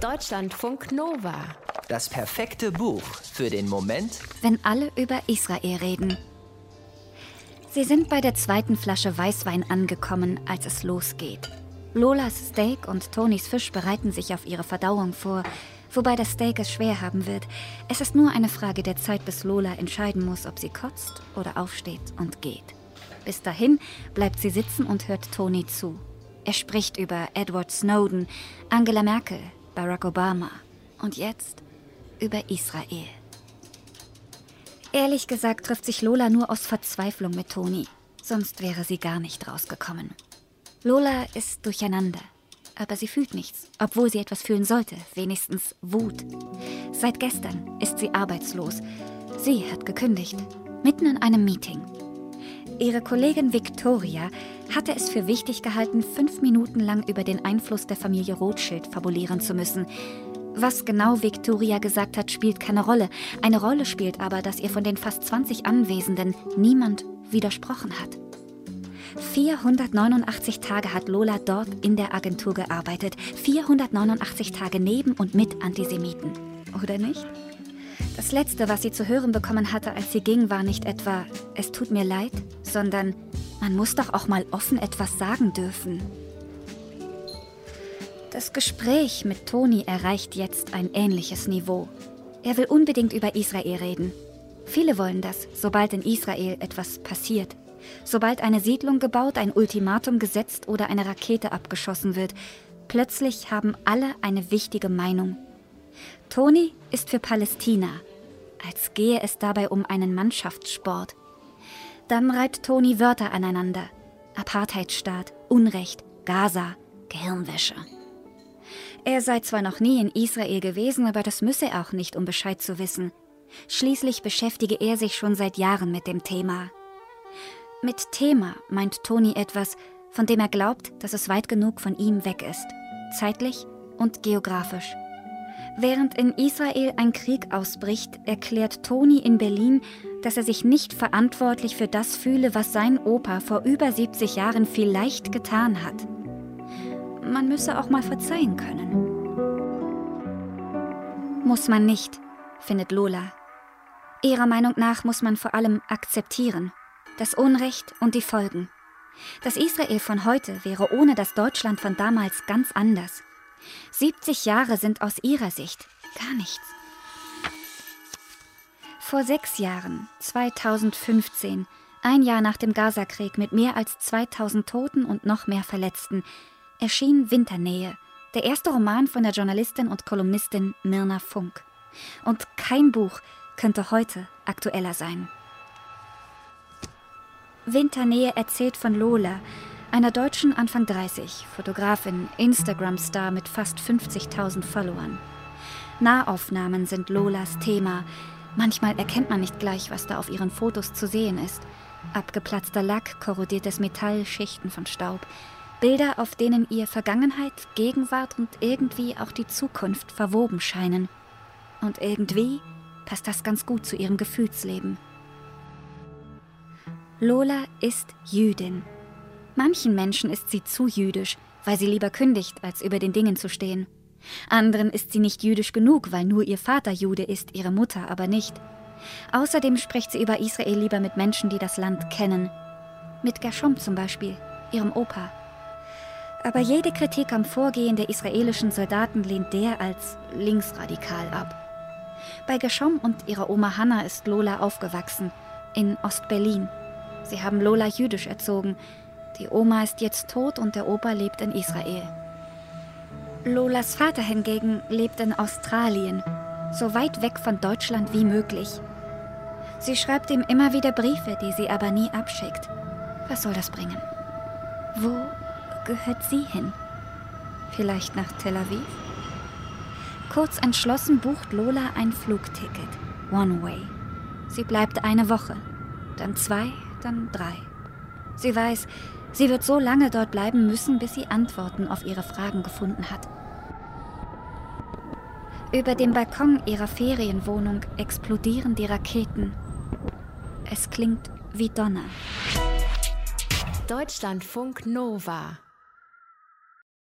Deutschlandfunk Nova. Das perfekte Buch für den Moment, wenn alle über Israel reden. Sie sind bei der zweiten Flasche Weißwein angekommen, als es losgeht. Lolas Steak und Tonys Fisch bereiten sich auf ihre Verdauung vor, wobei das Steak es schwer haben wird. Es ist nur eine Frage der Zeit, bis Lola entscheiden muss, ob sie kotzt oder aufsteht und geht. Bis dahin bleibt sie sitzen und hört Tony zu. Er spricht über Edward Snowden, Angela Merkel, Barack Obama und jetzt über Israel. Ehrlich gesagt trifft sich Lola nur aus Verzweiflung mit Toni. Sonst wäre sie gar nicht rausgekommen. Lola ist durcheinander, aber sie fühlt nichts, obwohl sie etwas fühlen sollte, wenigstens Wut. Seit gestern ist sie arbeitslos. Sie hat gekündigt, mitten in einem Meeting. Ihre Kollegin Victoria hatte es für wichtig gehalten, fünf Minuten lang über den Einfluss der Familie Rothschild fabulieren zu müssen. Was genau Victoria gesagt hat, spielt keine Rolle. Eine Rolle spielt aber, dass ihr von den fast 20 Anwesenden niemand widersprochen hat. 489 Tage hat Lola dort in der Agentur gearbeitet. 489 Tage neben und mit Antisemiten. Oder nicht? Das Letzte, was sie zu hören bekommen hatte, als sie ging, war nicht etwa, es tut mir leid, sondern, man muss doch auch mal offen etwas sagen dürfen. Das Gespräch mit Toni erreicht jetzt ein ähnliches Niveau. Er will unbedingt über Israel reden. Viele wollen das, sobald in Israel etwas passiert. Sobald eine Siedlung gebaut, ein Ultimatum gesetzt oder eine Rakete abgeschossen wird. Plötzlich haben alle eine wichtige Meinung. Toni ist für Palästina, als gehe es dabei um einen Mannschaftssport. Dann reibt Toni Wörter aneinander. Apartheidstaat, Unrecht, Gaza, Gehirnwäsche. Er sei zwar noch nie in Israel gewesen, aber das müsse er auch nicht, um Bescheid zu wissen. Schließlich beschäftige er sich schon seit Jahren mit dem Thema. Mit Thema meint Toni etwas, von dem er glaubt, dass es weit genug von ihm weg ist, zeitlich und geografisch. Während in Israel ein Krieg ausbricht, erklärt Toni in Berlin, dass er sich nicht verantwortlich für das fühle, was sein Opa vor über 70 Jahren vielleicht getan hat. Man müsse auch mal verzeihen können. Muss man nicht, findet Lola. Ihrer Meinung nach muss man vor allem akzeptieren. Das Unrecht und die Folgen. Das Israel von heute wäre ohne das Deutschland von damals ganz anders. 70 Jahre sind aus ihrer Sicht gar nichts. Vor sechs Jahren, 2015, ein Jahr nach dem Gazakrieg mit mehr als 2000 Toten und noch mehr Verletzten, erschien Winternähe, der erste Roman von der Journalistin und Kolumnistin Mirna Funk. Und kein Buch könnte heute aktueller sein. Winternähe erzählt von Lola, einer Deutschen Anfang 30, Fotografin, Instagram-Star mit fast 50.000 Followern. Nahaufnahmen sind Lolas Thema. Manchmal erkennt man nicht gleich, was da auf ihren Fotos zu sehen ist. Abgeplatzter Lack, korrodiertes Metall, Schichten von Staub. Bilder, auf denen ihr Vergangenheit, Gegenwart und irgendwie auch die Zukunft verwoben scheinen. Und irgendwie passt das ganz gut zu ihrem Gefühlsleben. Lola ist Jüdin Manchen Menschen ist sie zu jüdisch, weil sie lieber kündigt, als über den Dingen zu stehen. Anderen ist sie nicht jüdisch genug, weil nur ihr Vater Jude ist, ihre Mutter aber nicht. Außerdem spricht sie über Israel lieber mit Menschen, die das Land kennen. Mit Gershom zum Beispiel, ihrem Opa. Aber jede Kritik am Vorgehen der israelischen Soldaten lehnt der als linksradikal ab. Bei Gershom und ihrer Oma Hanna ist Lola aufgewachsen, in Ostberlin. Sie haben Lola jüdisch erzogen, die Oma ist jetzt tot und der Opa lebt in Israel. Lolas Vater hingegen lebt in Australien, so weit weg von Deutschland wie möglich. Sie schreibt ihm immer wieder Briefe, die sie aber nie abschickt. Was soll das bringen? Wo gehört sie hin? Vielleicht nach Tel Aviv? Kurz entschlossen bucht Lola ein Flugticket. One Way. Sie bleibt eine Woche, dann zwei, dann drei. Sie weiß, Sie wird so lange dort bleiben müssen, bis sie Antworten auf ihre Fragen gefunden hat. Über dem Balkon ihrer Ferienwohnung explodieren die Raketen. Es klingt wie Donner. Deutschlandfunk Nova